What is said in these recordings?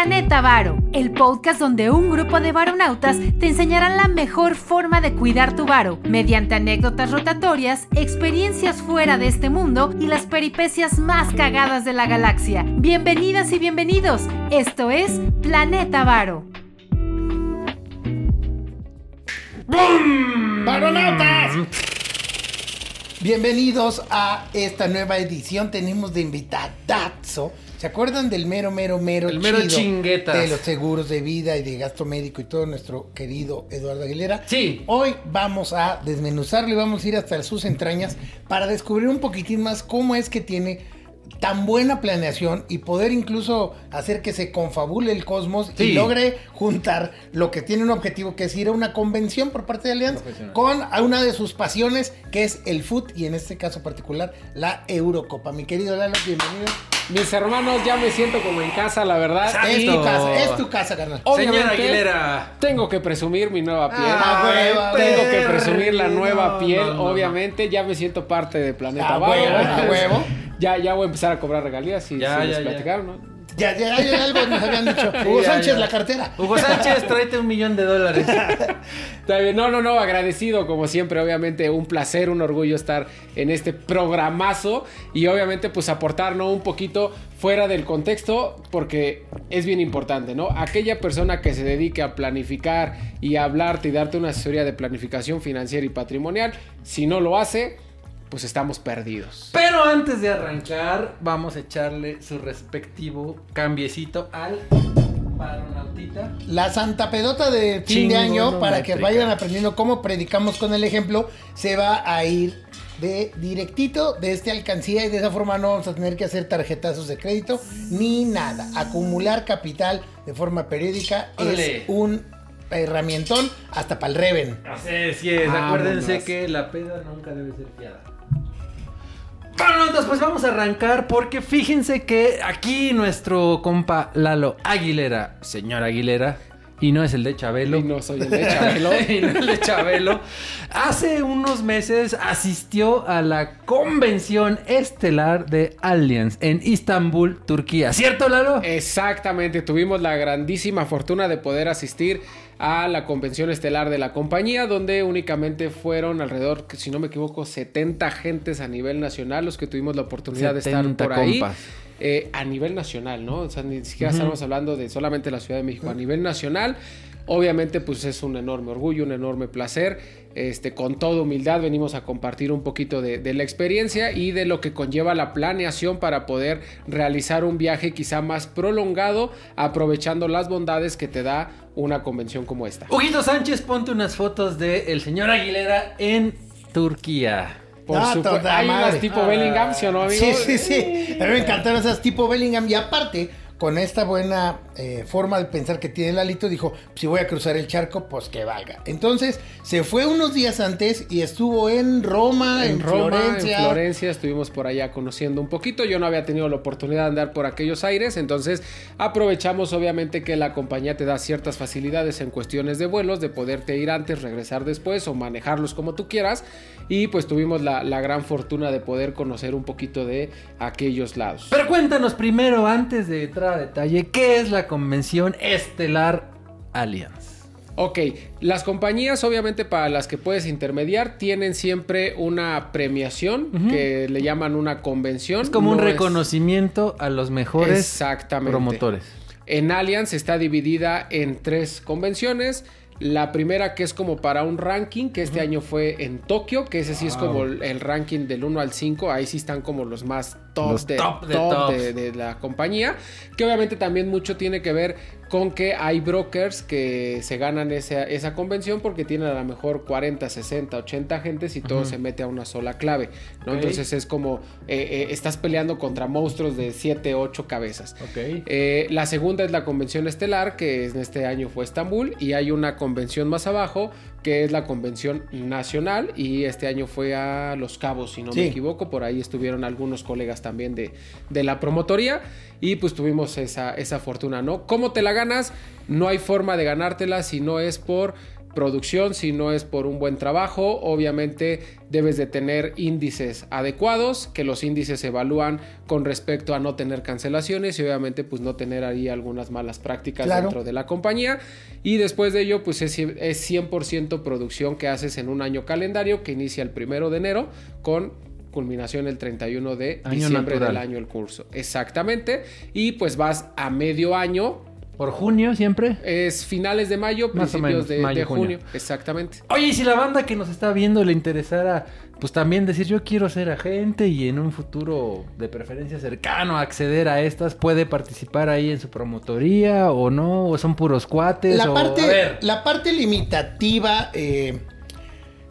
Planeta Varo, el podcast donde un grupo de varonautas te enseñarán la mejor forma de cuidar tu varo, mediante anécdotas rotatorias, experiencias fuera de este mundo y las peripecias más cagadas de la galaxia. Bienvenidas y bienvenidos, esto es Planeta Varo. ¡Varonautas! Bienvenidos a esta nueva edición. Tenemos de invitadazo. ¿Se acuerdan del mero, mero, mero El mero chinguetas. De los seguros de vida y de gasto médico y todo nuestro querido Eduardo Aguilera. Sí. Hoy vamos a desmenuzarlo y vamos a ir hasta sus entrañas para descubrir un poquitín más cómo es que tiene tan buena planeación y poder incluso hacer que se confabule el cosmos y logre juntar lo que tiene un objetivo que es ir a una convención por parte de Alianza con a una de sus pasiones que es el foot y en este caso particular la Eurocopa. Mi querido Lalo, bienvenido. Mis hermanos, ya me siento como en casa, la verdad. Es tu casa, es tu casa, carnal. obviamente, Señora Aguilera. Tengo que presumir mi nueva piel. Ah, huevo, tengo que presumir la nueva No, piel. no, no, obviamente, ya me siento parte de Planeta A Vago. huevo, a huevo. Ya, ya voy a empezar a cobrar regalías y Ya, si ya, les ya. platicaron, ¿no? Ya, ya, ya algo nos habían dicho. Hugo ya, Sánchez, ya. la cartera. Hugo Sánchez, tráete un millón de dólares. Está bien, No, no, no, agradecido como siempre, obviamente un placer, un orgullo estar en este programazo y obviamente pues aportar, ¿no? Un poquito fuera del contexto porque es bien importante, ¿no? Aquella persona que se dedique a planificar y a hablarte y darte una asesoría de planificación financiera y patrimonial, si no lo hace, pues estamos perdidos. Pero antes de arrancar, vamos a echarle su respectivo cambiecito al varonautita. La santa pedota de fin de año, para que vayan aprendiendo cómo predicamos con el ejemplo, se va a ir de directito de este alcancía y de esa forma no vamos a tener que hacer tarjetazos de crédito ni nada. Acumular capital de forma periódica es un herramientón hasta para el Reven. Así es, sí es. Acuérdense que la peda nunca debe ser fiada. Bueno, entonces pues vamos a arrancar porque fíjense que aquí nuestro compa Lalo Aguilera, señor Aguilera, y no es el de Chabelo. Y no soy el de Chabelo. y no el de Chabelo. Hace unos meses asistió a la convención estelar de Allianz en Istambul, Turquía. ¿Cierto, Lalo? Exactamente, tuvimos la grandísima fortuna de poder asistir a la convención estelar de la compañía, donde únicamente fueron alrededor, si no me equivoco, 70 gentes a nivel nacional los que tuvimos la oportunidad de estar 70 por ahí. Eh, a nivel nacional, ¿no? O sea, ni siquiera Ujú. estamos hablando de solamente la Ciudad de México, a nivel nacional. Obviamente, pues es un enorme orgullo, un enorme placer. Este, con toda humildad venimos a compartir un poquito de, de la experiencia y de lo que conlleva la planeación para poder realizar un viaje quizá más prolongado, aprovechando las bondades que te da una convención como esta. Huguito Sánchez, ponte unas fotos de el señor Aguilera en Turquía. Por Ah, supuesto, hay madre. unas tipo Ah. Bellingham, ¿sí o no, amigo? Sí, sí, sí. A mí me encantaron esas tipo Bellingham. Y aparte, con esta buena eh, forma de pensar que tiene Lalito, dijo: Si voy a cruzar el charco, pues que valga. Entonces, se fue unos días antes y estuvo en Roma, en, en Roma, Florencia. en Florencia, estuvimos por allá conociendo un poquito. Yo no había tenido la oportunidad de andar por aquellos aires, entonces aprovechamos obviamente que la compañía te da ciertas facilidades en cuestiones de vuelos, de poderte ir antes, regresar después o manejarlos como tú quieras. Y pues tuvimos la, la gran fortuna de poder conocer un poquito de aquellos lados. Pero cuéntanos primero, antes de entrar a detalle, ¿qué es la convención estelar Allianz? Ok, las compañías obviamente para las que puedes intermediar tienen siempre una premiación que le llaman una convención. Es como un No reconocimiento a los mejores Exactamente. promotores. En Allianz está dividida en tres convenciones. La primera que es como para un ranking, que este año fue en Tokio, que ese sí es como el, el ranking del 1 al 5, ahí sí están como los más top, Los de, top de top tops. de- de la compañía, que obviamente también mucho tiene que ver con que hay brokers que se ganan esa, esa convención porque tienen a lo mejor 40, 60, 80 gentes y todo se mete a una sola clave, ¿no? Entonces es como eh, eh, estás peleando contra monstruos de 7, 8 cabezas. Eh, la segunda es la convención estelar, que en este año fue Estambul, y hay una convención más abajo, que es la convención nacional, y este año fue a Los Cabos, si no Sí. me equivoco, por ahí estuvieron algunos colegas también de, de la promotoría, y pues tuvimos esa, esa fortuna, ¿no? ¿Cómo te la ganas? No hay forma de ganártela si no es por producción, si no es por un buen trabajo. Obviamente debes de tener índices adecuados, que los índices se evalúan con respecto a no tener cancelaciones y obviamente pues no tener ahí algunas malas prácticas Claro. dentro de la compañía. Y después de ello pues es, es 100% producción que haces en un año calendario que inicia el primero de enero con culminación el 31 de Año diciembre natural. del año el curso. Exactamente. Y pues vas a medio año ¿Por junio siempre? es finales de mayo, Más o principios menos, de, mayo, de junio. junio. Exactamente. Oye, y si la banda que nos está viendo le interesara, pues también decir yo quiero ser agente y en un futuro de preferencia cercano acceder a estas, ¿puede participar ahí en su promotoría o no? ¿O son puros cuates? La o- parte, a ver, la parte limitativa, eh,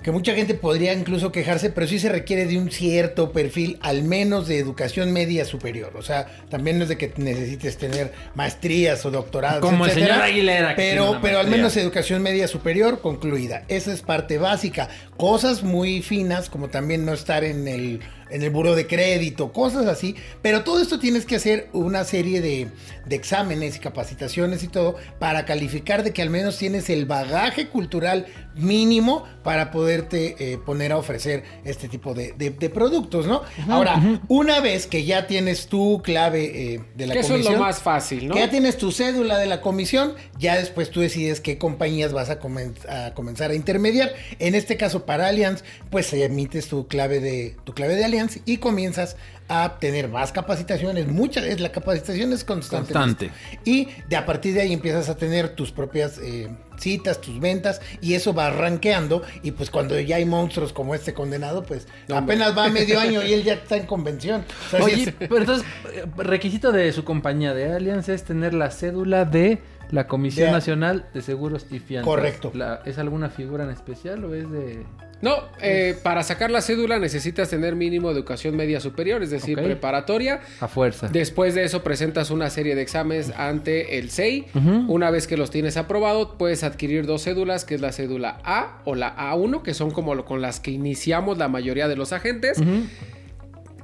que mucha gente podría incluso quejarse, pero sí se requiere de un cierto perfil, al menos de educación media superior. O sea, también no es de que necesites tener maestrías o doctorados. Como el señor Aguilera, Pero, pero al menos educación media superior concluida. Esa es parte básica. Cosas muy finas, como también no estar en el, en el buro de crédito, cosas así. Pero todo esto tienes que hacer una serie de, de exámenes y capacitaciones y todo para calificar de que al menos tienes el bagaje cultural mínimo para poderte eh, poner a ofrecer este tipo de, de- de productos, ¿no? Ahora, una vez que ya tienes tu clave eh, de la Que eso es comisión, lo más fácil, ¿no? que ya tienes tu cédula de la comisión, ya después tú decides qué compañías vas a, comen- a comenzar a intermediar. En este caso, para Allianz, pues emites tu clave de tu clave de Allianz y comienzas a tener más capacitaciones. Muchas, es la capacitación es constante. Constante. Y de a partir de ahí empiezas a tener tus propias eh, citas, tus ventas, y eso va rankeando. Y pues cuando ya hay monstruos como este condenado, pues No, hombre. apenas va medio año y él ya está en convención. O sea, sí Oye, es- pero entonces, eh, requisito de su compañía de Allianz es tener la cédula de la Comisión De- Nacional de Seguros y Fianzas. Correcto. La- ¿Es alguna figura en especial o es de...? No, eh, para sacar la cédula necesitas tener mínimo educación media superior, es decir, preparatoria. A fuerza. Después de eso presentas una serie de exámenes ante el SEI. Ujú. Una vez que los tienes aprobado, puedes adquirir dos cédulas, que es la cédula A o la A1, que son como lo- con las que iniciamos la mayoría de los agentes.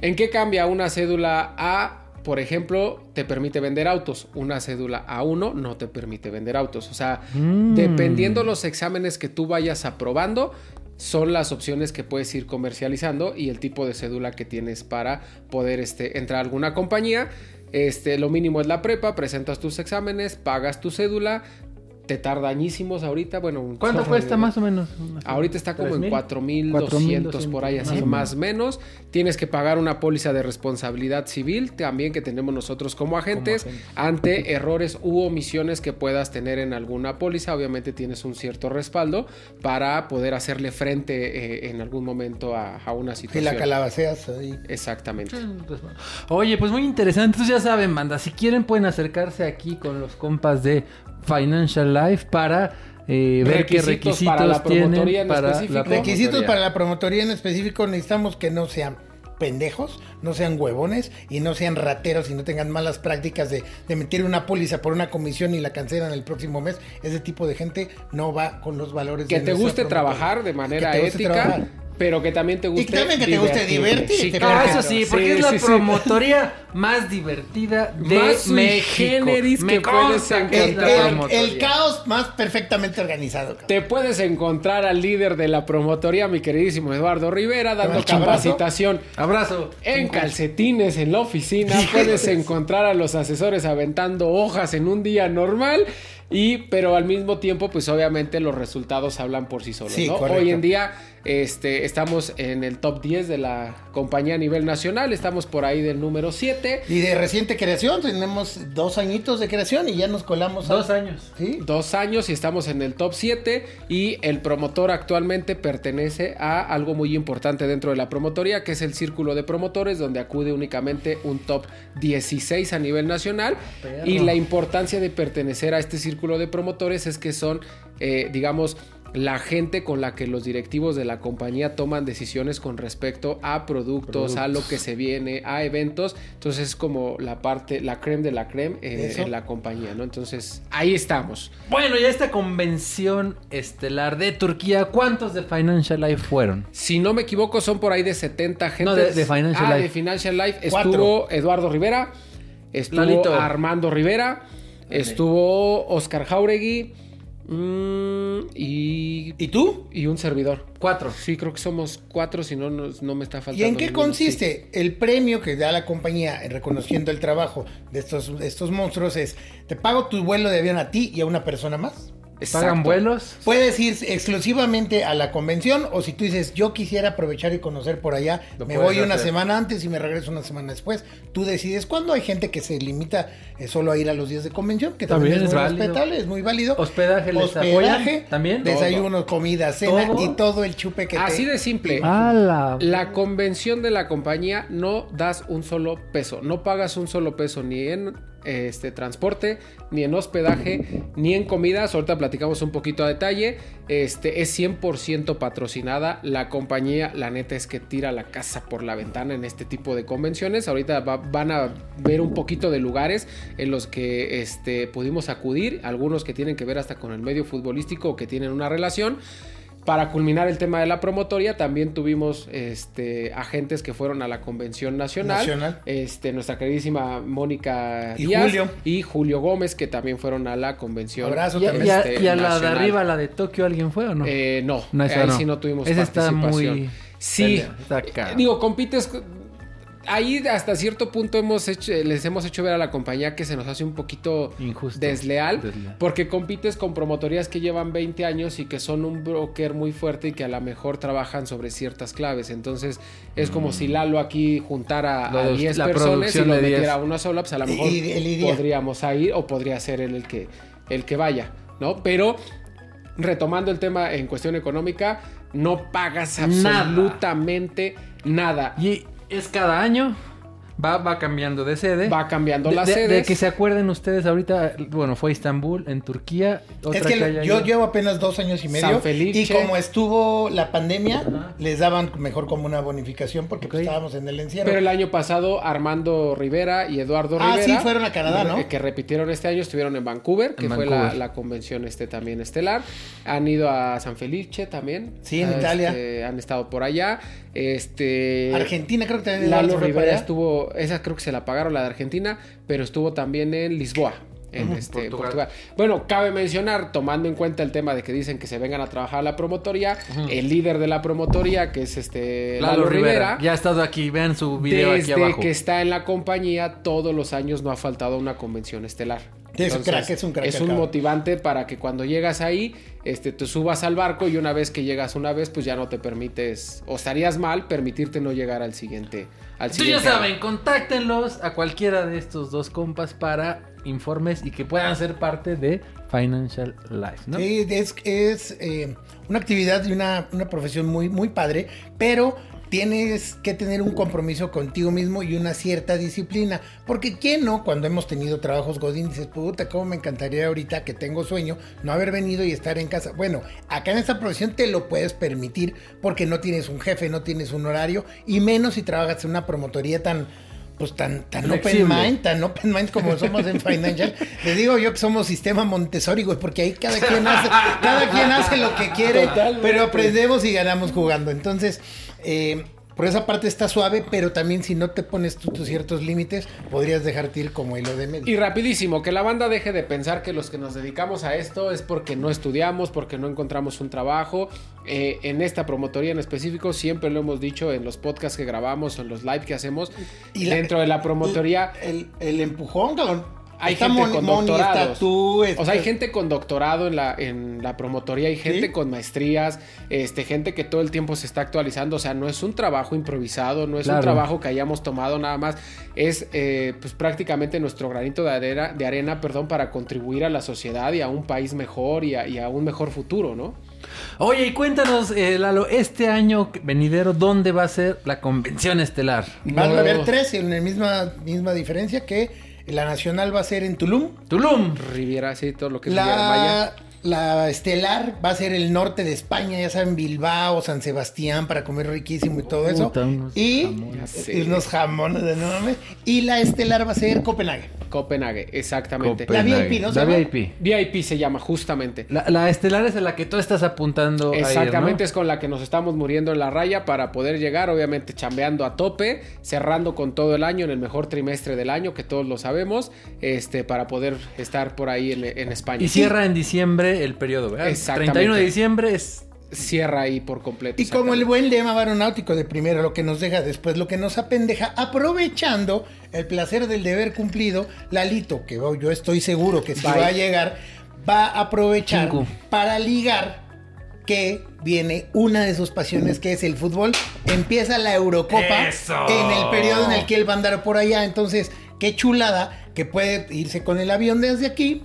¿En qué cambia una cédula A? Por ejemplo, te permite vender autos. Una cédula A1 no te permite vender autos. O sea, Mm. dependiendo los exámenes que tú vayas aprobando, son las opciones que puedes ir comercializando y el tipo de cédula que tienes para poder este, entrar a alguna compañía. Este, lo mínimo es la prepa, presentas tus exámenes, pagas tu cédula. Te tarda añísimos ahorita. Bueno, un- ¿Cuánto cuesta más o menos? Ahorita está como en 3,000? 4.200 por ahí, así más o más o menos. Tienes que pagar una póliza de responsabilidad civil también que tenemos nosotros como agentes agentes. ante errores u omisiones que puedas tener en alguna póliza. Obviamente tienes un cierto respaldo para poder hacerle frente eh, en algún momento a, a una si situación. la calabaceas ahí. Exactamente. Oye, pues muy interesante. Entonces ya saben, banda, si quieren pueden acercarse aquí con los compas de Financial Life para eh, ver qué Requisitos para la promotoría tienen en para específico. la Requisitos para la promotoría en específico necesitamos que no sean pendejos, no sean huevones y no sean rateros y no tengan malas prácticas de, de meter una póliza por una comisión y la cancelan el próximo mes. Ese tipo de gente no va con los valores Que de te guste promotoría. trabajar de manera Que te guste ética, trabajar. Pero que también te guste. también que te guste divertirte, Sí, porque- Ah, claro. eso sí, porque Sí, es la sí, sí. promotoría más divertida de Más México. generis que puedes consta que es El, caos más perfectamente organizado. cabrón. Te puedes encontrar al líder de la promotoría, mi queridísimo Eduardo Rivera, dando capacitación Abrazo. en calcetines en la oficina. Puedes encontrar a los asesores aventando hojas en un día normal. Y, pero al mismo tiempo, pues obviamente los resultados hablan por sí solos. Sí, ¿no? correcto. Hoy en día este, estamos en el top 10 de la compañía a nivel nacional. Estamos por ahí del número 7. Y de reciente creación, tenemos dos añitos de creación y ya nos colamos. a- Dos años. Sí. dos años y estamos en el top 7 y el promotor actualmente pertenece a algo muy importante dentro de la promotoría que es el círculo de promotores donde acude únicamente un top 16 a nivel nacional Perro. y la importancia de pertenecer a este círculo de promotores es que son eh, digamos la gente con la que los directivos de la compañía toman decisiones con respecto a productos, a lo que se viene, a eventos. Entonces es como la parte, la creme de la creme eh, en la compañía, ¿no? Entonces ahí estamos. Bueno, ya esta convención estelar de Turquía, ¿cuántos de Financial Life fueron? Si no me equivoco, son por ahí de 70 gente. No, de- de Financial ah, Life. de Financial Life. Cuatro. Estuvo Eduardo Rivera, estuvo Lalito. Armando Rivera, estuvo Oscar Jauregui, Mm, y, ¿Y tú? y un servidor. Cuatro. Sí, creo que somos cuatro, si no, no, no me está faltando. ¿Y en qué ninguno, consiste? El premio que da la compañía en reconociendo el trabajo de estos, de estos monstruos es, te pago tu vuelo de avión a ti y a una persona más. ¿Pagan vuelos? Puedes ir exclusivamente a la convención o si tú dices, yo quisiera aprovechar y conocer por allá, Lo me voy una semana antes y me regreso una semana después. Tú decides cuándo. Hay gente que se limita eh, solo a ir a los días de convención, que también, También es, es muy válido. respetable, es muy válido. ¿Hospedaje les Hospedaje? ¿También? Desayuno, comida, cena ¿Todo? y todo el chupe que Así te... de simple. ¡Hala! La convención de la compañía no das un solo peso, no pagas un solo peso ni en este transporte, ni en hospedaje, ni en comidas. Ahorita platicamos un poquito a detalle. Este es 100% patrocinada. La compañía, la neta es que tira la casa por la ventana en este tipo de convenciones. Ahorita va- van a ver un poquito de lugares en los que este, pudimos acudir, algunos que tienen que ver hasta con el medio futbolístico o que tienen una relación. Para culminar el tema de la promotoria, también tuvimos este, agentes que fueron a la Convención Nacional. Nacional. Este, nuestra queridísima Mónica Y Díaz Julio. y Julio Gómez, que también fueron a la Convención. Abrazo ¿Y, a- también. y a, este, y a la de arriba, la de Tokio, alguien fue o no? Eh, no, No, ahí no. sí no tuvimos Esa está participación. muy Sí, está eh, digo, compites. Ahí hasta cierto punto hemos hecho, les hemos hecho ver a la compañía que se nos hace un poquito Injusto. desleal, Desleal. porque compites con promotorías que llevan 20 años y que son un broker muy fuerte y que a lo mejor trabajan sobre ciertas claves. Entonces es como si Lalo aquí juntara a de 10 la personas y lo de 10. metiera a una sola, pues a lo mejor podríamos ir o podría ser él el que, el que vaya, ¿no? Pero retomando el tema en cuestión económica, no pagas Nada. absolutamente nada. Y es cada año. Va, va cambiando de sede. Va cambiando de, las de- que se acuerden ustedes ahorita, bueno, fue Estambul, en Turquía. Otra Es que yo ido. llevo apenas dos años y medio. San Felice. Y como estuvo la pandemia, les daban mejor como una bonificación porque pues, estábamos en el encierro. Pero el año pasado Armando Rivera y Eduardo Ah, Rivera. sí, fueron a Canadá, ¿no? Que repitieron este año, estuvieron en Vancouver, que En fue la, Vancouver. la convención este también estelar. Han ido a San Felice también. Sí, en Ah, Italia. este, han estado por allá. Este. Argentina creo que también Lalo Rivera estuvo, esa creo que se la pagaron la de Argentina, pero estuvo también en Lisboa. En este, Portugal. Portugal. Bueno, cabe mencionar, tomando en cuenta el tema de que dicen que se vengan a trabajar a la promotoría, el líder de la promotoría, que es este Lalo, Rivera. Rivera, Ya ha estado aquí, vean su video desde aquí abajo. que está en la compañía, todos los años no ha faltado una convención estelar. Es un crack, es un crack, Es un cabrón. motivante para que cuando llegas ahí, este, te subas al barco y una vez que llegas una vez, pues ya no te permites, o estarías mal permitirte no llegar al siguiente. Al ya siguiente año. saben, contáctenlos a cualquiera de estos dos compas para informes y que puedan ser parte de Financial Life, ¿no? Sí, es, es eh, una actividad y una, una profesión muy, muy padre, pero tienes que tener un compromiso contigo mismo y una cierta disciplina. Porque quién no, cuando hemos tenido trabajos Godín, dices, puta, cómo me encantaría ahorita que tengo sueño, no haber venido y estar en casa. Bueno, acá en esta profesión te lo puedes permitir porque no tienes un jefe, no tienes un horario, y menos si trabajas en una promotoría tan pues tan, tan open mind, tan open mind como somos en Financial. Les digo yo que somos sistema Montessori, güey, porque ahí cada quien hace, cada quien hace lo que quiere, Totalmente. pero aprendemos y ganamos jugando. Entonces, eh, por esa parte está suave, pero también si no te pones tú tus ciertos límites, podrías dejarte ir como hilo de medio. Y rapidísimo, que la banda deje de pensar que los que nos dedicamos a esto es porque no estudiamos, porque no encontramos un trabajo. Eh, en esta promotoría en específico, siempre lo hemos dicho en los podcasts que grabamos, en los live que hacemos. Y la- dentro de la promotoría El, el empujón, cabrón. Hay Está gente Moni- con Moni, doctorados. está tú, O sea, hay gente con doctorado en la, en la promotoría, hay gente ¿Sí? con maestrías, este, gente que todo el tiempo se está actualizando. O sea, no es un trabajo improvisado, no es Claro. un trabajo que hayamos tomado nada más. Es eh, pues prácticamente nuestro granito de arena, de arena, perdón, para contribuir a la sociedad y a un país mejor y a, y a un mejor futuro, ¿no? Oye, y cuéntanos, eh, Lalo, este año venidero, ¿dónde va a ser la convención estelar? Van a haber tres en la misma, misma diferencia que la nacional va a ser en Tulum. Tulum. Riviera, sí, todo lo que es Riviera Maya. La, la estelar va a ser el norte de España, ya saben, Bilbao, San Sebastián, para comer riquísimo y todo eso. Puta, unos y jamones. Unos jamones de. Y la estelar va a ser Copenhague. Copenhague, exactamente. La. VIP, ¿no se La? VIP. VIP se llama justamente. La, la estelar es a la que tú estás apuntando a ir, ¿no? Exactamente, es con la que nos estamos muriendo en la raya para poder llegar, obviamente chambeando a tope, cerrando con todo el año en el mejor trimestre del año, que todos lo sabemos, este, para poder estar por ahí en, en España. Y cierra en diciembre el periodo, ¿verdad? Exactamente. 31 de diciembre es... Cierra ahí por completo. Y como el buen lema aeronáutico de primero, lo que nos deja después, lo que nos apendeja, aprovechando el placer del deber cumplido, Lalito, que yo estoy seguro que si Bye. va a llegar, va a aprovechar Cinco. para ligar que viene una de sus pasiones que es el fútbol. Empieza la Eurocopa ¡Eso! en el periodo en el que él va a andar por allá. Entonces, qué chulada que puede irse con el avión desde aquí,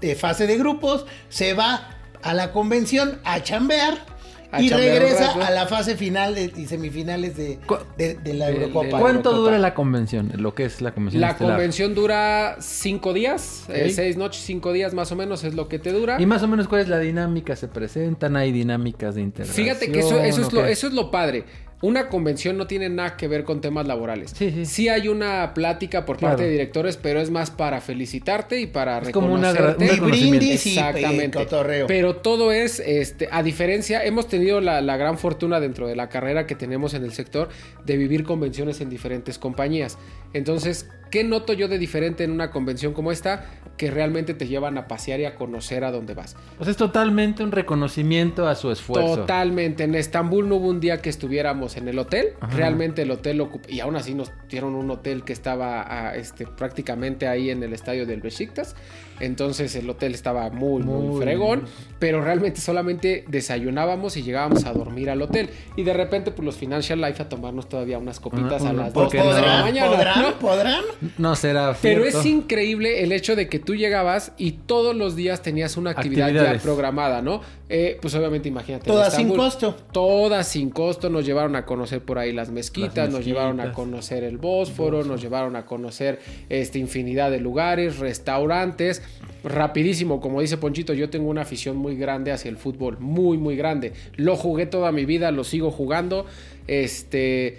de- fase de grupos, se va a la convención a chambear. A y regresa a la fase final de- y semifinales de, de- de la Eurocopa. ¿Cuánto Eurocopa. dura la convención? Lo que es la convención La estelar. convención dura cinco días, eh, seis noches, cinco días más o menos es lo que te dura. Y más o menos cuál es la dinámica, se presentan, hay dinámicas de interacción. Fíjate que eso, eso, es ¿o lo, eso es lo padre. Una convención no tiene nada que ver con temas laborales. Sí, sí. hay una plática por Claro. parte de directores, pero es más para felicitarte y para Es como una reconocerte. un Y brindis y Exactamente. eh, cotorreo. Pero todo es, este, a diferencia, hemos tenido la, la gran fortuna dentro de la carrera que tenemos en el sector de vivir convenciones en diferentes compañías. Entonces, ¿qué noto yo de diferente en una convención como esta? Que realmente te llevan a pasear y a conocer a dónde vas. Pues es totalmente un reconocimiento a su esfuerzo. Totalmente. En Estambul no hubo un día que estuviéramos en el hotel. Ajá. Realmente el hotel ocup- y aún así nos dieron un hotel que estaba ah, este, prácticamente ahí en el estadio del Besiktas. Entonces el hotel estaba muy, muy, Muy fregón. Pero realmente solamente desayunábamos y llegábamos a dormir al hotel. Y de repente, pues los Financial Life a tomarnos todavía unas copitas Una- a las ¿por 2 qué de la ¿Podrán? mañana. ¿Podrán? ¿no? ¿Podrán? No será Pero cierto. es increíble el hecho de que tú llegabas y todos los días tenías una actividad ya programada, ¿no? Eh, pues obviamente imagínate. Todas sin costo. Todas sin costo. Nos llevaron a conocer por ahí las mezquitas, Las nos llevaron a conocer el Bósforo, nos llevaron a conocer este, infinidad de lugares, restaurantes. Rapidísimo, como dice Ponchito, yo tengo una afición muy grande hacia el fútbol, muy, muy grande. Lo jugué toda mi vida, lo sigo jugando. Este,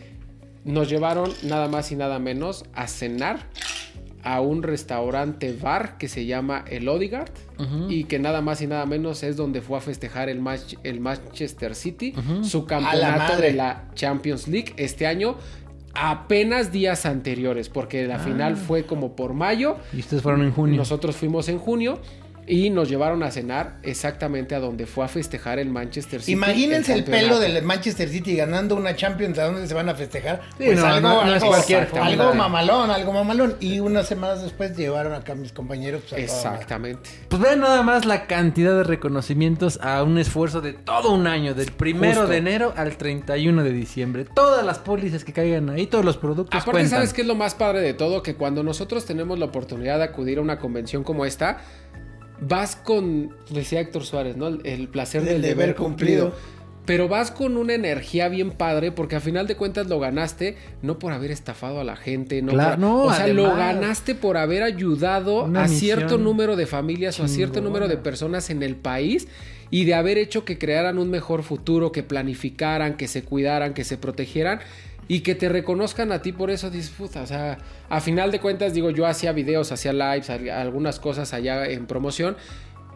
nos llevaron nada más y nada menos a cenar a un restaurante bar que se llama El Odigard y que nada más y nada menos es donde fue a festejar el, match, el Manchester City, su campeonato de la Champions League este año. Apenas días anteriores, porque la final fue como por mayo. Y ustedes fueron en junio. Nosotros fuimos en junio y nos llevaron a cenar exactamente a donde fue a festejar el Manchester City. Imagínense el, pelo del Manchester City ganando una Champions, ¿a dónde se van a festejar? Sí, pues no, algo, no, no es algo- cualquier algo forma. mamalón, algo mamalón. Y unas semanas después llevaron acá a mis compañeros. pues. Exactamente. Pues vean nada más la cantidad de reconocimientos a un esfuerzo de todo un año, del primero Justo. de enero al 31 de diciembre. Todas las pólizas que caigan ahí, todos los productos Aparte, cuentan. ¿sabes qué es lo más padre de todo? Que cuando nosotros tenemos la oportunidad de acudir a una convención como esta, vas con, decía Héctor Suárez, ¿no? El, el placer Del del, deber deber cumplido. cumplido. Pero vas con una energía bien padre porque a final de cuentas lo ganaste no por haber estafado a la gente, no, Claro, por- no, o sea, lo ganaste por haber ayudado a cierto número de familias o a cierto número de personas en el país y de haber hecho que crearan un mejor futuro, que planificaran, que se cuidaran, que se protegieran y que te reconozcan a ti por eso disfruta. O sea, a final de cuentas, digo, yo hacía videos, hacía lives, al- algunas cosas allá en promoción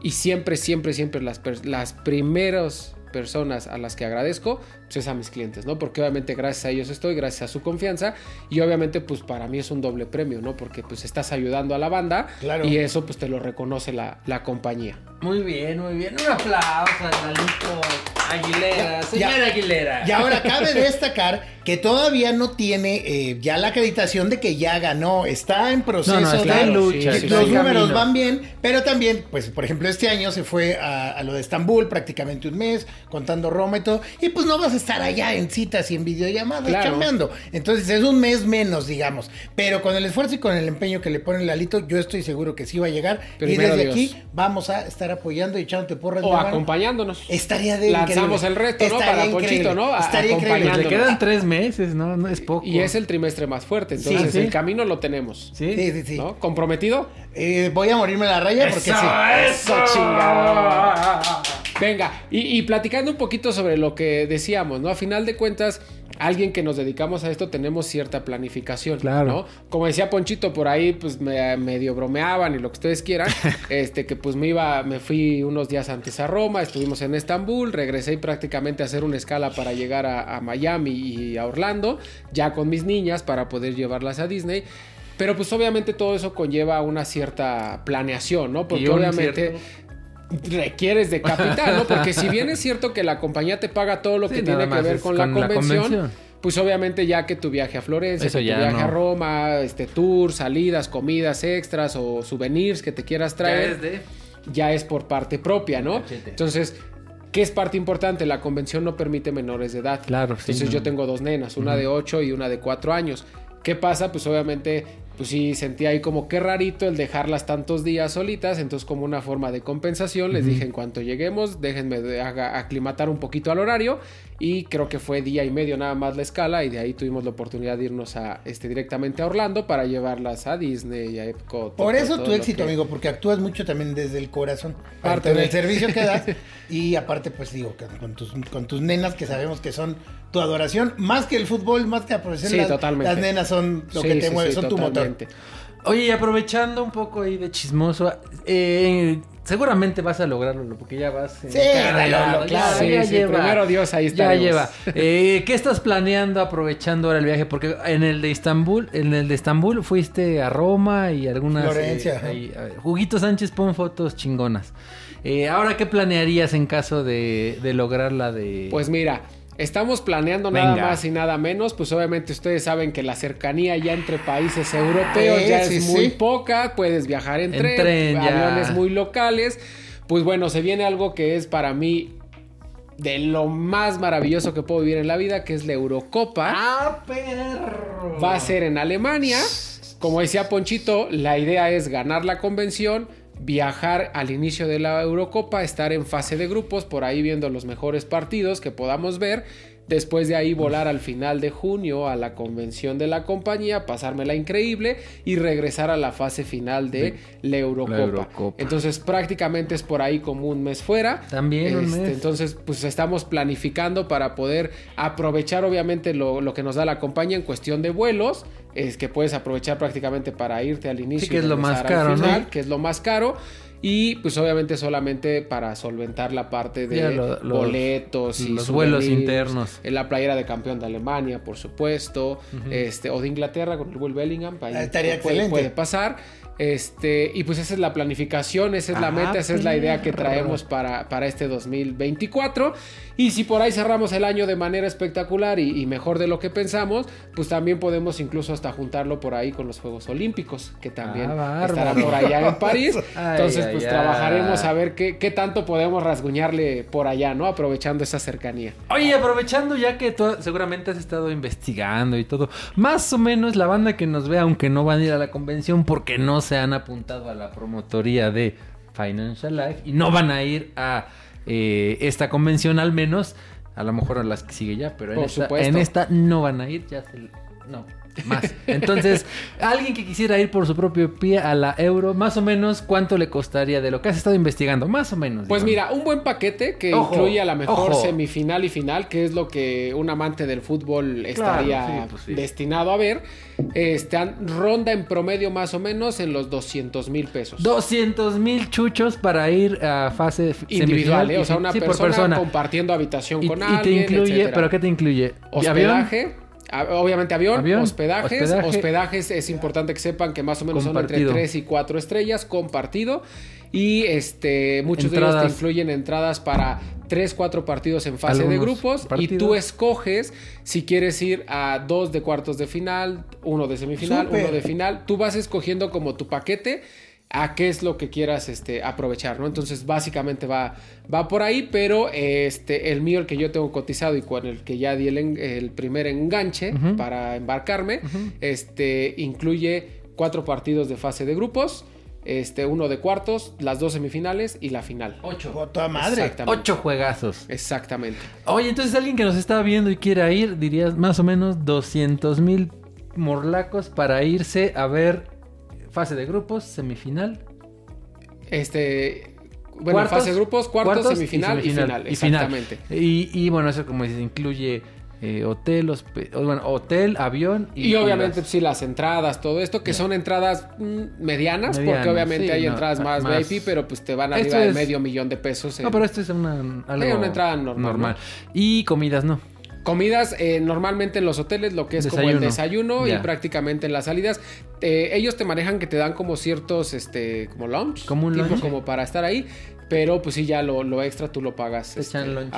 y siempre, siempre, siempre las, las primeras personas a las que agradezco, pues es a mis clientes, ¿no? Porque obviamente gracias a ellos estoy, gracias a su confianza y obviamente pues para mí es un doble premio, ¿no? Porque pues estás ayudando a la banda Claro. y eso pues te lo reconoce la, la compañía. Muy bien, muy bien. Un aplauso a Lalito Aguilera. Ya, Señora ya. Aguilera. Y ahora cabe destacar que todavía no tiene eh, ya la acreditación de que ya ganó. Está en proceso No, no, está de en lucha, sí, los números camino. van bien, pero también, pues, por ejemplo, este año se fue a, a lo de Estambul prácticamente un mes, contando Roma y todo. Y pues no vas a estar allá en citas y en videollamadas Claro. chambeando. Entonces es un mes menos, digamos. Pero con el esfuerzo y con el empeño que le pone Lalito, yo estoy seguro que sí va a llegar. Primero y desde Dios. aquí vamos a estar apoyando y echándote porras. O acompañándonos. Estaría de Lanzamos increíble. el reto, ¿no? Estaría Para increíble. Ponchito, ¿no? A- Estaría increíble. le quedan tres meses, ¿no? No es poco. Y es el trimestre más fuerte, entonces Sí, sí. el camino lo tenemos. ¿Sí? Sí, sí, sí. ¿No? ¿Comprometido? Eh, voy a morirme la raya porque sí. Eso, chingado. Venga, y, y platicando un poquito sobre lo que decíamos, ¿no? A final de cuentas, alguien que nos dedicamos a esto tenemos cierta planificación, Claro. ¿no? Como decía Ponchito, por ahí pues me medio bromeaban y lo que ustedes quieran, este que pues me iba, me fui unos días antes a Roma, estuvimos en Estambul, regresé y prácticamente a hacer una escala para llegar a, a Miami y a Orlando, ya con mis niñas para poder llevarlas a Disney. Pero pues obviamente todo eso conlleva una cierta planeación, ¿no? Porque obviamente requieres de capital, ¿no? Porque si bien es cierto que la compañía te paga todo lo Sí, que tiene que ver con, la, con la convención, convención. pues obviamente ya que tu viaje a Florencia, Eso que ya tu viaje no. a Roma, este tour, salidas, comidas extras o souvenirs que te quieras traer, ya es, por parte propia, ¿no? Cachete. Entonces, ¿qué es parte importante? La convención no permite menores de edad. Claro, sí, Entonces no. yo tengo dos nenas, una de 8 y una de 4 años. ¿Qué pasa? Pues obviamente, pues sí sentí ahí como que rarito el dejarlas tantos días solitas. Entonces, como una forma de compensación, les dije en cuanto lleguemos, déjenme aclimatar un poquito al horario. Y creo que fue día y medio nada más la escala. Y de ahí tuvimos la oportunidad de irnos a, este, directamente a Orlando para llevarlas a Disney, a Epcot. Por todo- eso todo tu éxito, que- amigo, porque actúas mucho también desde el corazón. Parte Parte del de- servicio que das. y aparte, pues digo, con tus, con tus nenas que sabemos que son tu adoración. Más que el fútbol, más que la profesión. Sí, las, totalmente. las nenas son lo Sí, que te sí, mueve, son tu motor. Oye, y aprovechando un poco ahí de chismoso, eh, seguramente vas a lograrlo, porque ya vas. Sí, ya- claro. ya Sí, sí, lleva. primero Dios, ahí Ya estaremos. lleva. Eh, ¿Qué estás planeando aprovechando ahora el viaje? Porque en el de Estambul, en el de Estambul fuiste a Roma y algunas. Florencia, eh, ajá. ahí, a ver, Juguito Sánchez pon fotos chingonas. Eh, ahora, ¿qué planearías en caso de, de lograr la de. Pues mira, estamos planeando nada más y nada menos. Pues obviamente ustedes saben que la cercanía ya entre países europeos Sí, ya sí, es muy sí. poca. Puedes viajar en, En tren, tren, aviones muy locales. Pues bueno, se viene algo que es para mí de lo más maravilloso que puedo vivir en la vida, que es la Eurocopa. ¡Ah, perro! Va a ser en Alemania. Como decía Ponchito, la idea es ganar la convención, viajar al inicio de la Eurocopa, estar en fase de grupos, por ahí viendo los mejores partidos que podamos ver. Después de ahí volar al final de junio a la convención de la compañía, pasármela increíble y regresar a la fase final de la Eurocopa. la Eurocopa. Entonces prácticamente es por ahí como un mes fuera. También un Este, mes. Entonces pues estamos planificando para poder aprovechar obviamente lo, lo que nos da la compañía en cuestión de vuelos. Es que puedes aprovechar prácticamente para irte al inicio. Sí, que y es lo más caro, ¿no? final, Que es lo más caro. Y pues obviamente solamente para solventar la parte de lo- boletos y los vuelos internos. En la playera de campeón de Alemania, por supuesto. este, o de Inglaterra con el Will Bellingham. ahí Ah, estaría puede, excelente. puede pasar. Este, y pues esa es la planificación, esa es la Ah, meta, esa es la idea que traemos para, para este 2024. Y si por ahí cerramos el año de manera espectacular y, y mejor de lo que pensamos, pues también podemos incluso hasta juntarlo por ahí con los Juegos Olímpicos, que también Ah, estarán por allá en París. Entonces, ay, pues ay. trabajaremos a ver qué, qué tanto podemos rasguñarle por allá, ¿no? Aprovechando esa cercanía. Oye, aprovechando ya que tú seguramente has estado investigando y todo, más o menos la banda que nos ve, aunque no van a ir a la convención porque no se han apuntado a la promotoría de Financial Life y no van a ir a eh, esta convención al menos, a lo mejor a las que sigue ya, pero en, Por esta, supuesto. en esta no van a ir, ya se... No, más. Entonces, alguien que quisiera ir por su propio pie a la euro, más o menos, ¿cuánto le costaría de lo que has estado investigando? Más o menos. Pues digamos. mira, un buen paquete que Ojo, incluye a la mejor ojo. semifinal y final, que es lo que un amante del fútbol estaría sí, pues sí. destinado a ver. Este, ronda en promedio más o menos en los 200 mil pesos. 200 mil chuchos para ir a fase Individual. ¿eh? o Y sea, una sí, persona, compartiendo habitación Y, con y alguien. te incluye, etcétera. ¿pero qué te incluye? Hospedaje. a- Obviamente avión, Avión, hospedajes, hospedaje. hospedajes es importante que sepan que más o menos son entre 3 y 4 estrellas compartido. Y este muchos de ellos te incluyen entradas para 3, 4 partidos en fase de grupos. Y tú escoges si quieres ir a dos de cuartos de final, uno de semifinal, uno de final, tú vas escogiendo como tu paquete a qué es lo que quieras este, aprovechar, ¿no? Entonces básicamente va, va por ahí, pero este, el mío, el que yo tengo cotizado y con el que ya di el, en- el primer enganche para embarcarme, este, incluye cuatro partidos de fase de grupos, este, uno de cuartos, las dos semifinales y la final. Ocho. Toda madre. Exactamente. Ocho juegazos. Exactamente. Oye, entonces alguien que nos está viendo y quiera ir, dirías más o menos 200 mil morlacos para irse a ver fase de grupos, semifinal. Este, bueno, cuartos, fase de grupos, cuartos, cuartos semifinal y, final. y final. Exactamente. Y, y bueno, eso como dices, incluye eh, hotel, bueno, hotel, avión y, Y, obviamente, las- sí, las entradas, todo esto, que son entradas mm, medianas, Medianas, porque obviamente sí, hay no, entradas más, más- VIP, pero pues te van arriba de es- medio millón de pesos. en- No, pero esto es una, algo una entrada normal, Y comidas no. Comidas eh, normalmente en los hoteles, lo que es como el Desayuno. y prácticamente en las salidas. eh, ellos te manejan que te dan como ciertos, este, como lunch. Como un tipo lunch. como para estar ahí. Pero pues sí, ya lo, lo extra tú lo pagas este, lunch.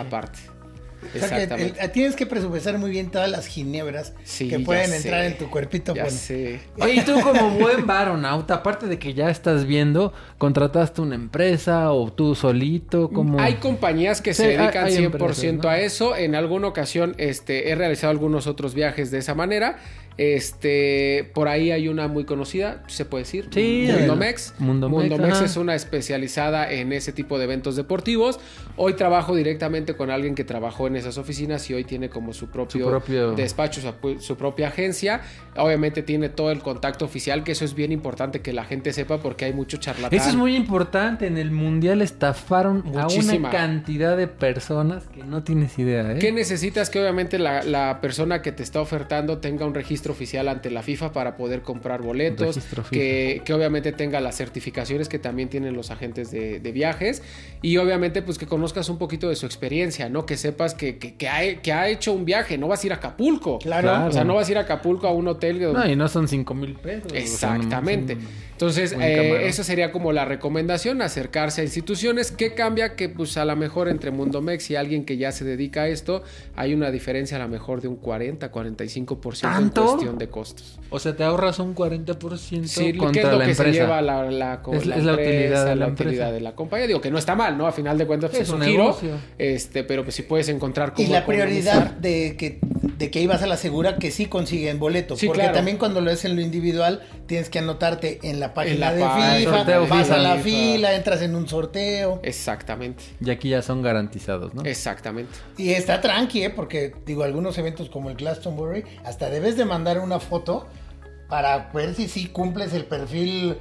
O sea que tienes que presupuestar muy bien todas las ginebras Sí, que pueden sé. entrar en tu cuerpito. ya bueno. sé. Oye, y tú como buen varonauta, aparte de que ya estás viendo, contrataste una empresa o tú solito, como... Hay compañías que Sí, se hay- dedican hay 100% empresas, ¿no? a eso. En alguna ocasión este, he realizado algunos otros viajes de esa manera. Este, por ahí hay una muy conocida, se puede decir. Sí, Mundomex. Mundomex, Mundomex es una especializada en ese tipo de eventos deportivos. Hoy trabajo directamente con alguien que trabajó en esas oficinas y hoy tiene como su propio, Su propio- despacho, su, su propia agencia. Obviamente tiene todo el contacto oficial, que eso es bien importante que la gente sepa porque hay mucho charlatán. Eso es muy importante. En el mundial estafaron a una cantidad de personas que no tienes idea, ¿eh? ¿Qué necesitas que obviamente la, la persona que te está ofertando tenga un registro oficial ante la FIFA para poder comprar boletos? Que, que obviamente tenga las certificaciones que también tienen los agentes de, de viajes. Y obviamente pues que conozcas un poquito de su experiencia, ¿no? Que sepas que, que- que ha, que ha hecho un viaje, no vas a ir a Acapulco. Claro. Claro. O sea, no vas a ir a Acapulco a un hotel. donde- No, y no son 5 mil pesos. o sea, Exactamente. son- Entonces, eh, esa sería como la recomendación, acercarse a instituciones. ¿Qué cambia? Que pues a lo mejor entre Mundomex y alguien que ya se dedica a esto, hay una diferencia a lo mejor de un 40, 45% en ¿Tanto? Cuestión de costos. O sea, te ahorras un 40% Sí, ¿qué contra es lo la que empresa. se lleva la, la, Es- la es la empresa, utilidad de la la empresa. utilidad de la compañía? Digo que no está mal, ¿no? A final de cuentas pues, Es es un un giro, negocio. este, pero pues si puedes encontrar Y cómo la prioridad de que, de que ibas a la segura que sí consiguen boleto. Sí, porque claro. también cuando lo es en lo individual, tienes que anotarte en la página la de FIFA, sorteo vas FIFA. a la fila, entras en un sorteo. Exactamente, Y aquí ya son garantizados, ¿no? exactamente. Y está tranqui, ¿eh? porque digo, algunos eventos como el Glastonbury, hasta debes de mandar una foto para ver si sí cumples el perfil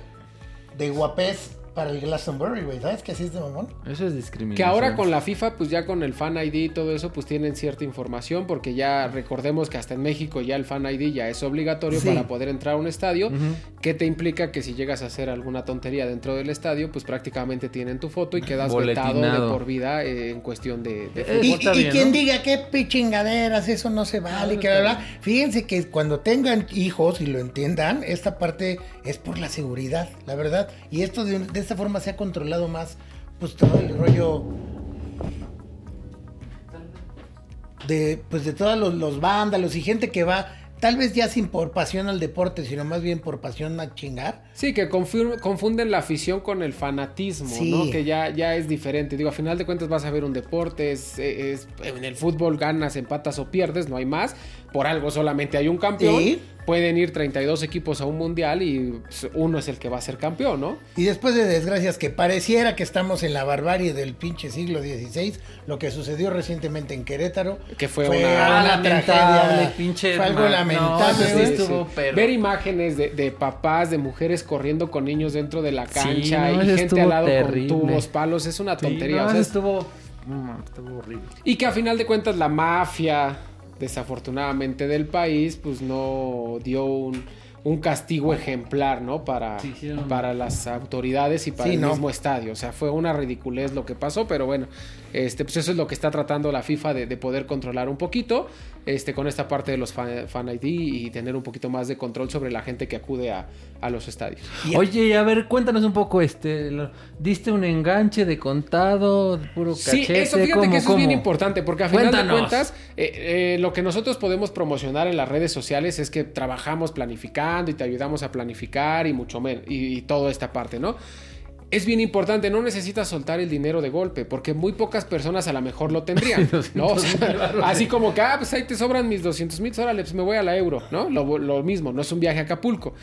de guapés para el Glastonbury, güey. ¿Sabes que así es de mamón? Eso es discriminación. Que ahora con la FIFA, pues ya con el Fan ID y todo eso, pues tienen cierta información, porque ya recordemos que hasta en México ya el Fan ID ya es obligatorio Sí. para poder entrar a un estadio, que te implica que si llegas a hacer alguna tontería dentro del estadio, pues prácticamente tienen tu foto y quedas vetado de por vida eh, en cuestión de... de Eh, fútbol. Y, y bien, quien ¿no? diga qué pichingaderas, eso no se vale, No, que está bla, bla. Fíjense que cuando tengan hijos y lo entiendan, esta parte es por la seguridad, la verdad. Y esto de, de esta forma se ha controlado más, pues todo el rollo de, pues de todos los, los vándalos y gente que va, tal vez ya sin por pasión al deporte, sino más bien por pasión a chingar. Sí, que confir- confunden la afición con el fanatismo, Sí. ¿no? Que ya, ya es diferente. Digo, a final de cuentas vas a ver un deporte, es, es- en el fútbol ganas, empatas o pierdes, no hay más. Por algo solamente hay un campeón. Sí. Pueden ir 32 equipos a un mundial y uno es el que va a ser campeón, ¿no? Y después de desgracias que pareciera que estamos en la barbarie del pinche siglo XVI, lo que sucedió recientemente en Querétaro, Que fue una- Ah, una lamentable, tragedia, pinche fue algo no, lamentable. eso sí estuvo perro. Ver imágenes de, de papás, de mujeres corriendo con niños dentro de la Sí, cancha no, y gente al lado terrible. con tubos, palos, es una Sí, tontería. no, o sea, estuvo... no, estuvo horrible. Y que a final de cuentas la mafia, desafortunadamente del país, pues no dio un, un castigo ejemplar, ¿no? Para, Sí, para las autoridades y para Sí, el no. mismo estadio. O sea, fue una ridiculez lo que pasó, pero bueno, este, pues eso es lo que está tratando la FIFA de, de poder controlar un poquito, este, con esta parte de los fan, fan ID y tener un poquito más de control sobre la gente que acude a, a los estadios. Oye, a ver, cuéntanos un poco, este, lo- ¿diste un enganche de contado, de puro Sí, cachete? eso fíjate ¿Cómo, que eso es bien importante, porque a final de cuentas, eh, eh, lo que nosotros podemos promocionar en las redes sociales es que trabajamos y te ayudamos a planificar y mucho menos, y, y toda esta parte, ¿no? Es bien importante, no necesitas soltar el dinero de golpe, porque muy pocas personas a lo mejor lo tendrían, ¿no? O sea, así como que, ah, pues ahí te sobran mis 200 mil, órale, pues me voy a la euro, ¿no? Lo, lo mismo, no es un viaje a Acapulco,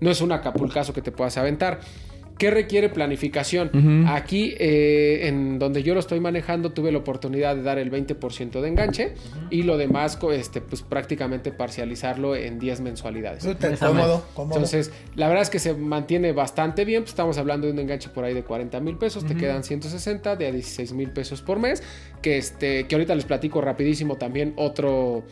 no es un acapulcazo que te puedas aventar. ¿Qué requiere planificación? Aquí, eh, en donde yo lo estoy manejando, tuve la oportunidad de dar el 20% de enganche y lo demás, este, pues prácticamente parcializarlo en 10 mensualidades. Cómodo, cómodo. Entonces, la verdad es que se mantiene bastante bien. Pues estamos hablando de un enganche por ahí de 40 mil pesos. Te quedan 160 de a 16 mil pesos por mes. Que, este, que ahorita les platico rapidísimo también otro...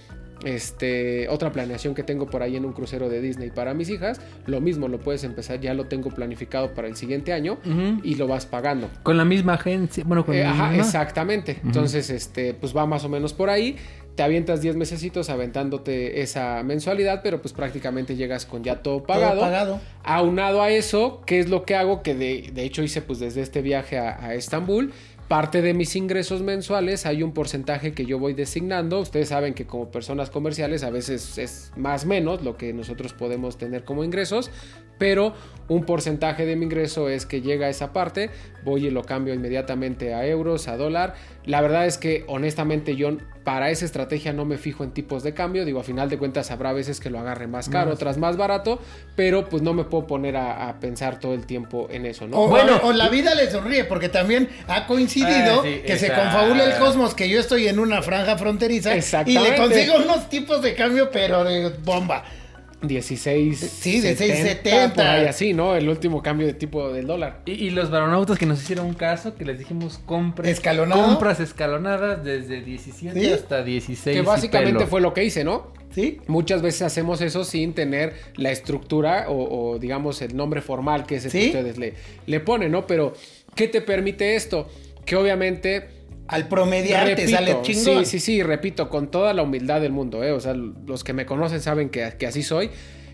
Este, otra planeación que tengo por ahí en un crucero de Disney para mis hijas. Lo mismo lo puedes empezar, ya lo tengo planificado para el siguiente año y lo vas pagando. Con la misma agencia. Bueno, con Eh, la ajá, misma. exactamente. Entonces, este, pues va más o menos por ahí. Te avientas 10 mesecitos aventándote esa mensualidad, pero pues prácticamente llegas con ya todo pagado. pagado. Aunado a eso, ¿qué es lo que hago? Que de, de hecho hice pues desde este viaje a, a Estambul. Parte de mis ingresos mensuales hay un porcentaje que yo voy designando. Ustedes saben que como personas comerciales a veces es más menos lo que nosotros podemos tener como ingresos, pero un porcentaje de mi ingreso es que llega a esa parte, voy y lo cambio inmediatamente a euros, a dólar. La verdad es que honestamente yo para esa estrategia no me fijo en tipos de cambio, digo a final de cuentas habrá veces que lo agarre más caro, otras más barato, pero pues no me puedo poner a, a pensar todo el tiempo en eso, ¿no? O, Bueno. o- o la vida le sonríe, porque también ha coincidido Ah, sí, que se confabula el cosmos, que yo estoy en una franja fronteriza y le consigo unos tipos de cambio, pero de bomba. 16. Sí, de 6.70. Por ahí así, ¿no? El último cambio de tipo del dólar. Y, y los varonautas que nos hicieron un caso, que les dijimos compras. ¿Escalonado? Compras escalonadas desde 17 ¿Sí? hasta 16. Que y básicamente pelo. fue lo que hice, ¿no? ¿Sí? Muchas veces hacemos eso sin tener la estructura o, o, digamos el nombre formal que es el ¿Sí? que ustedes le, le ponen, ¿no? Pero, ¿qué te permite esto? Que obviamente Al promediar te sale chingón. Sí, sí, sí, repito, con toda la humildad del mundo, ¿eh? O sea, los que me conocen saben que, que así soy.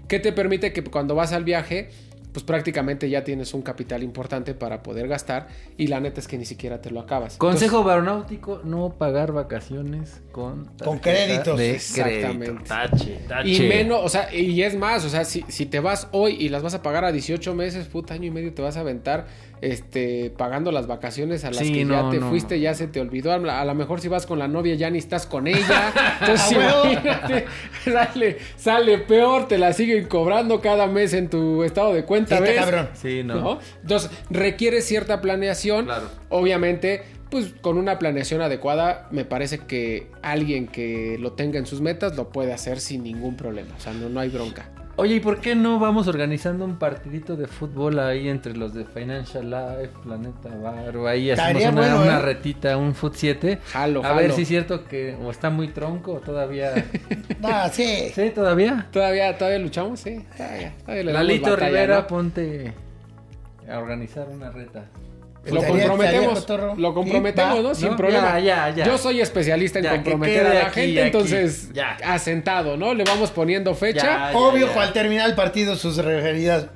¿Qué te permite que cuando vas al viaje, pues prácticamente ya tienes un capital importante para poder gastar y la neta es que ni siquiera te lo acabas. Consejo varonáutico, no pagar vacaciones con... Con créditos. De Exactamente. crédito. Tache, tache. Y menos, o sea, y es más, o sea, si, si te vas hoy y las vas a pagar a 18 meses, puta año y medio te vas a aventar este pagando las vacaciones a las Sí, que no, ya te no. fuiste, ya se te olvidó. A lo mejor si vas con la novia ya ni estás con ella. Entonces, ¡A huevo! imagínate, sale, sale peor, te la siguen cobrando cada mes en tu estado de cuenta, Sí, está ¿ves? cabrón. Sí, no. ¿no? Entonces, requiere cierta planeación. Claro. Obviamente, pues con una planeación adecuada, me parece que alguien que lo tenga en sus metas lo puede hacer sin ningún problema. O sea, no, no hay bronca. Oye, ¿y por qué no vamos organizando un partidito de fútbol ahí entre los de Financial Life, Planeta Bar, o ahí hacemos una, bueno, una ¿eh? retita, un Foot 7? Jalo, A ver si es cierto que o está muy tronco o todavía... Ah, sí. ¿Sí, todavía? ¿Todavía, todavía luchamos? Sí. Todavía, todavía le Lalito batalla, Rivera, ¿no? ponte a organizar una reta. Lo Estaría- comprometemos. Lo comprometemos. ¿no? Sin ¿No? problema. Ya, ya, ya. Yo soy especialista en comprometer a la aquí, gente, aquí. entonces Ya. asentado, ¿no? Le vamos poniendo fecha. Ya, Obvio, ya. al terminar el partido, sus referidas.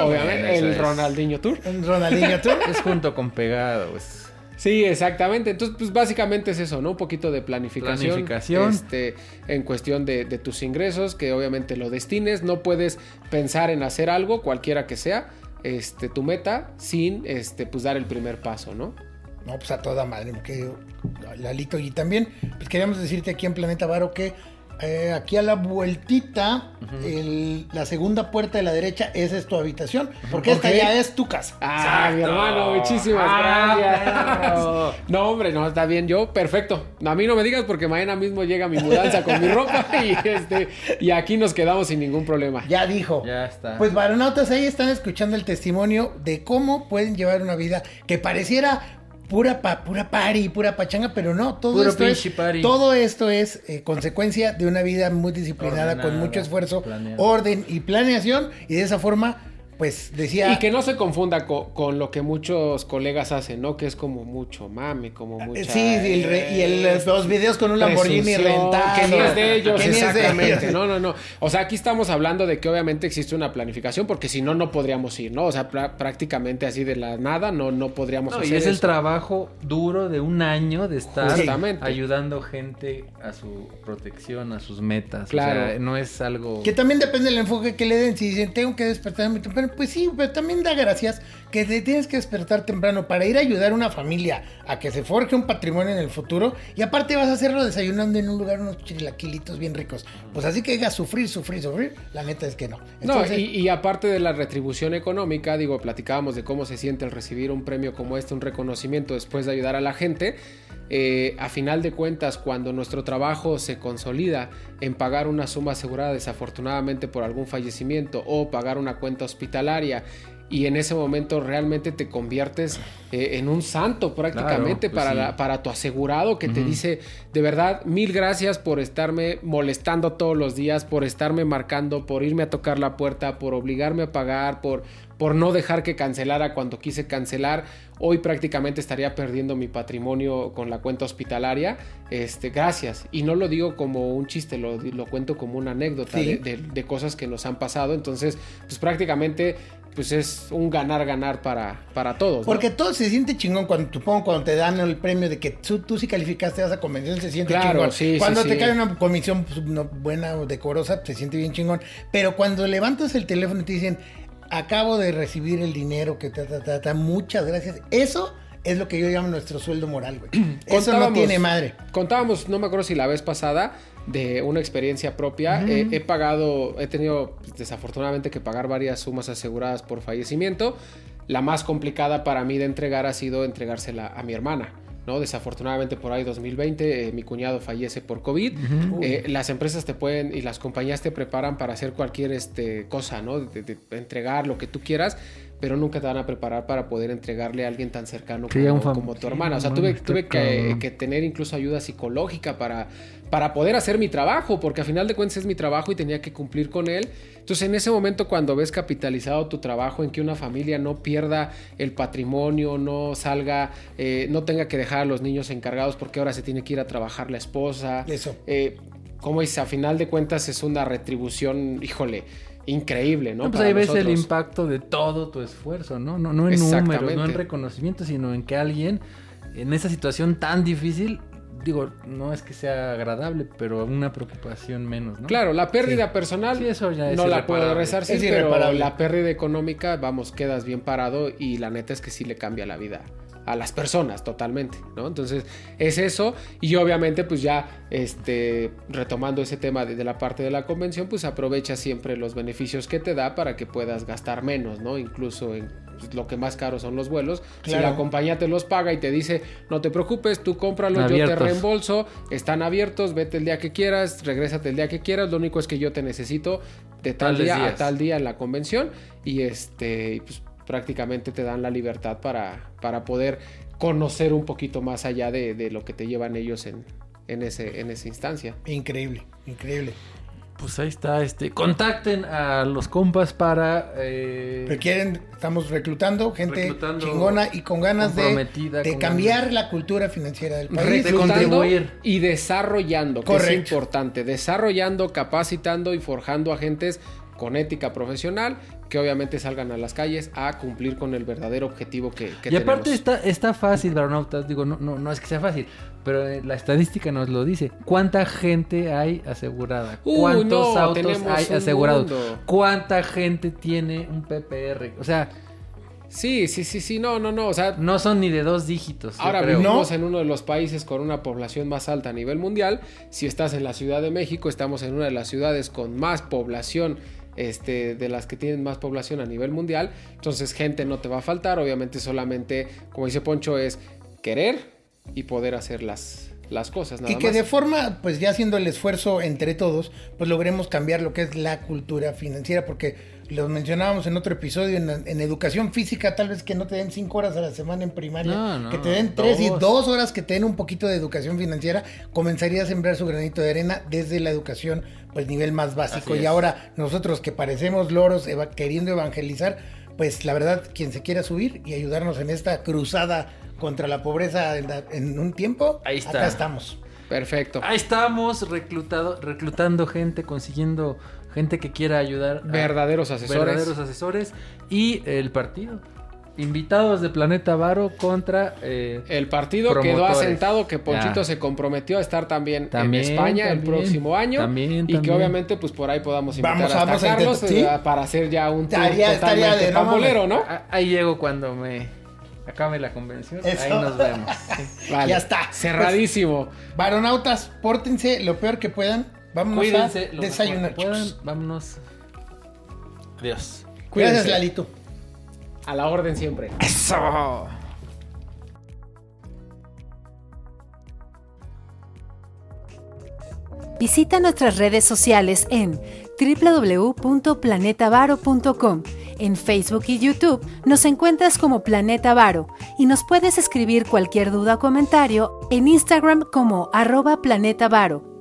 Obviamente, el es. Ronaldinho Tour. Ronaldinho, tú. Es junto con pegado, pues. Sí, exactamente. Entonces, pues básicamente es eso, ¿no? Un poquito de planificación. Planificación. Este, en cuestión de, de tus ingresos, que obviamente lo destines. No puedes pensar en hacer algo, cualquiera que sea, este, tu meta, sin este, pues dar el primer paso, ¿no? No, pues a toda madre, que Lalito. Y también, pues queríamos decirte aquí en Planeta Varo que eh, aquí a la vueltita, el- la segunda puerta de la derecha, esa es tu habitación, porque esta ya es tu casa. Ah, mi hermano, muchísimas Ah, gracias. No, hombre, no, está bien, yo, perfecto. A mí no me digas porque mañana mismo llega mi mudanza con mi ropa y este, y aquí nos quedamos sin ningún problema. Ya dijo. Ya está. Pues varonautas ahí están escuchando el testimonio de cómo pueden llevar una vida que pareciera pura pa, pura party, pura pachanga, pero no, todo Puro esto es party. todo esto es eh, consecuencia de una vida muy disciplinada con mucho esfuerzo, orden y planeación y de esa forma pues decía Y que no se confunda co- con, lo que muchos colegas hacen, ¿no? Que es como mucho mame, como mucha... Eh, Sí, y, el re- y el- los videos con un Lamborghini rentado. Que ni es de ellos, Que ni es de exactamente. ellos. No, no, no. O sea, aquí estamos hablando de que obviamente existe una planificación, porque si no, no podríamos ir, ¿no? O sea, prácticamente así de la nada, no, no podríamos No, hacer y es el trabajo duro de un año de estar Justamente. ayudando gente a su protección, a sus metas. Claro. O sea, no es algo. Que también depende del enfoque que le den. Si dicen, tengo que despertarme temprano, pues sí, pero también da gracias que te tienes que despertar temprano para ir a ayudar a una familia a que se forje un patrimonio en el futuro y aparte vas a hacerlo desayunando en un lugar unos chilaquilitos bien ricos. Pues así que digas sufrir, sufrir, sufrir, la neta es que no. No, y aparte de la retribución económica, digo, platicábamos de cómo se siente el recibir un premio como este, un reconocimiento después de ayudar a la gente. Eh, a final de cuentas, cuando nuestro trabajo se consolida en pagar una suma asegurada desafortunadamente por algún fallecimiento o pagar una cuenta hospitalaria y en ese momento realmente te conviertes eh, en un santo prácticamente Claro, pues para, sí. la- para tu asegurado que te dice de verdad mil gracias por estarme molestando todos los días, por estarme marcando, por irme a tocar la puerta, por obligarme a pagar, por, por no dejar que cancelara cuando quise cancelar. Hoy prácticamente estaría perdiendo mi patrimonio con la cuenta hospitalaria. Este, gracias. Y no lo digo como un chiste, lo, lo cuento como una anécdota Sí. de, de- de cosas que nos han pasado. Entonces, pues prácticamente pues es un ganar-ganar para, para todos. ¿no? Porque todo se siente chingón cuando, supongo, cuando te dan el premio de que tú, tú sí calificaste a esa convención, se siente Claro, chingón. sí, sí, cuando te sí. cae una comisión pues, buena o decorosa, se siente bien chingón. Pero cuando levantas el teléfono y te dicen, acabo de recibir el dinero que ta, ta, ta, ta, muchas gracias. Eso es lo que yo llamo nuestro sueldo moral, güey. Eso no tiene madre. Contábamos, no me acuerdo si la vez pasada, de una experiencia propia. He pagado, he tenido pues, desafortunadamente que pagar varias sumas aseguradas por fallecimiento. La más complicada para mí de entregar ha sido entregársela a mi hermana. ¿no? Desafortunadamente por ahí 2020 eh, mi cuñado fallece por COVID. Eh, las empresas te pueden y las compañías te preparan para hacer cualquier este, cosa, ¿no? De, de entregar lo que tú quieras, pero nunca te van a preparar para poder entregarle a alguien tan cercano Sí, como, tu sí, hermana. O sea, tuve, que, tener incluso ayuda psicológica para, para poder hacer mi trabajo, porque a final de cuentas es mi trabajo y tenía que cumplir con él. Entonces, en ese momento, cuando ves capitalizado tu trabajo, en que una familia no pierda el patrimonio, no salga, eh, no tenga que dejar a los niños encargados porque ahora se tiene que ir a trabajar la esposa. Eso. Eh, como dice, a final de cuentas es una retribución, híjole, increíble, ¿no? No, pues Para ahí ves el impacto de todo tu esfuerzo, ¿no? No, no en números, no en reconocimiento, sino en que alguien en esa situación tan difícil, digo, no es que sea agradable, pero una preocupación menos, ¿no? Claro, la pérdida personal Sí, eso ya es no la puedo resarcir, Es pero la pérdida económica, vamos, quedas bien parado y la neta es que sí le cambia la vida a las personas totalmente, ¿no? Entonces, es eso y obviamente pues ya este retomando ese tema de, de la parte de la convención, pues aprovecha siempre los beneficios que te da para que puedas gastar menos, ¿no? Incluso en pues, lo que más caro son los vuelos. Si la compañía te los paga y te dice, "No te preocupes, tú cómpralos, yo te Abiertos. reembolso bolso, están abiertos, vete el día que quieras, regrésate el día que quieras, lo único es que yo te necesito de tal Tales día a tal día en la convención y este pues prácticamente te dan la libertad para, para poder conocer un poquito más allá de, de lo que te llevan ellos en, en, ese, en esa instancia. Increíble, increíble. Pues ahí está, este, contacten a los compas para... eh, Requieren, estamos reclutando gente Reclutando chingona y con ganas de, comprometida, de con cambiar ganas. la cultura financiera del país. de contribuir. y desarrollando, que es importante, desarrollando, capacitando y forjando agentes con ética profesional que obviamente salgan a las calles a cumplir con el verdadero objetivo que, que y aparte tenemos. está, está fácil, Baronautas, digo, no, no, no es que sea fácil, pero eh, la estadística nos lo dice. ¿Cuánta gente hay asegurada? ¿Cuántos no, autos hay asegurados? mundo. ¿Cuánta gente tiene un PPR? O sea, Sí, sí, sí, sí, no, no, no, o sea, no son ni de dos dígitos. Ahora creo. vivimos en uno de los países con una población más alta a nivel mundial. Si estás en la Ciudad de México, estamos en una de las ciudades con más población, este, de las que tienen más población a nivel mundial. Entonces, gente no te va a faltar. Obviamente, solamente, como dice Poncho, es querer y poder hacer las, las cosas. Nada Y que más. de forma, pues ya haciendo el esfuerzo entre todos, pues logremos cambiar lo que es la cultura financiera, porque lo mencionábamos en otro episodio, en, en educación física, tal vez que no te den cinco horas a la semana en primaria, No, no, que te den tres y dos. dos horas que te den un poquito de educación financiera, comenzaría a sembrar su granito de arena desde la educación, pues nivel más básico. Así y es. ahora nosotros que parecemos loros eva- queriendo evangelizar, pues la verdad, quien se quiera subir y ayudarnos en esta cruzada contra la pobreza en, la- en un tiempo, Ahí está. acá estamos. Perfecto. Ahí estamos reclutado, reclutando gente, consiguiendo gente que quiera ayudar. a- Verdaderos asesores. Verdaderos asesores. Y el partido. invitados de Planeta Varo contra eh, El partido Promotores. quedó asentado que Ponchito Ya. se comprometió a estar también, También, en España el próximo año. También, y que obviamente pues por ahí podamos invitar Vamos, hasta vamos a Carlos eh, para hacer ya un Estaría- estaría de pambolero, ¿no? ahí llego cuando me acabe la convención. Eso. Ahí nos vemos. Vale. Ya está. Cerradísimo. Varonautas, pórtense lo peor que puedan. Vámonos Cuídense a desayunar. puedan. Vámonos. Adiós. Cuídense. Gracias, Lalito. A la orden siempre. Eso. Visita nuestras redes sociales en www.planetavaro.com. En Facebook y YouTube nos encuentras como Planeta Varo y nos puedes escribir cualquier duda o comentario en Instagram como arroba Planeta Varo.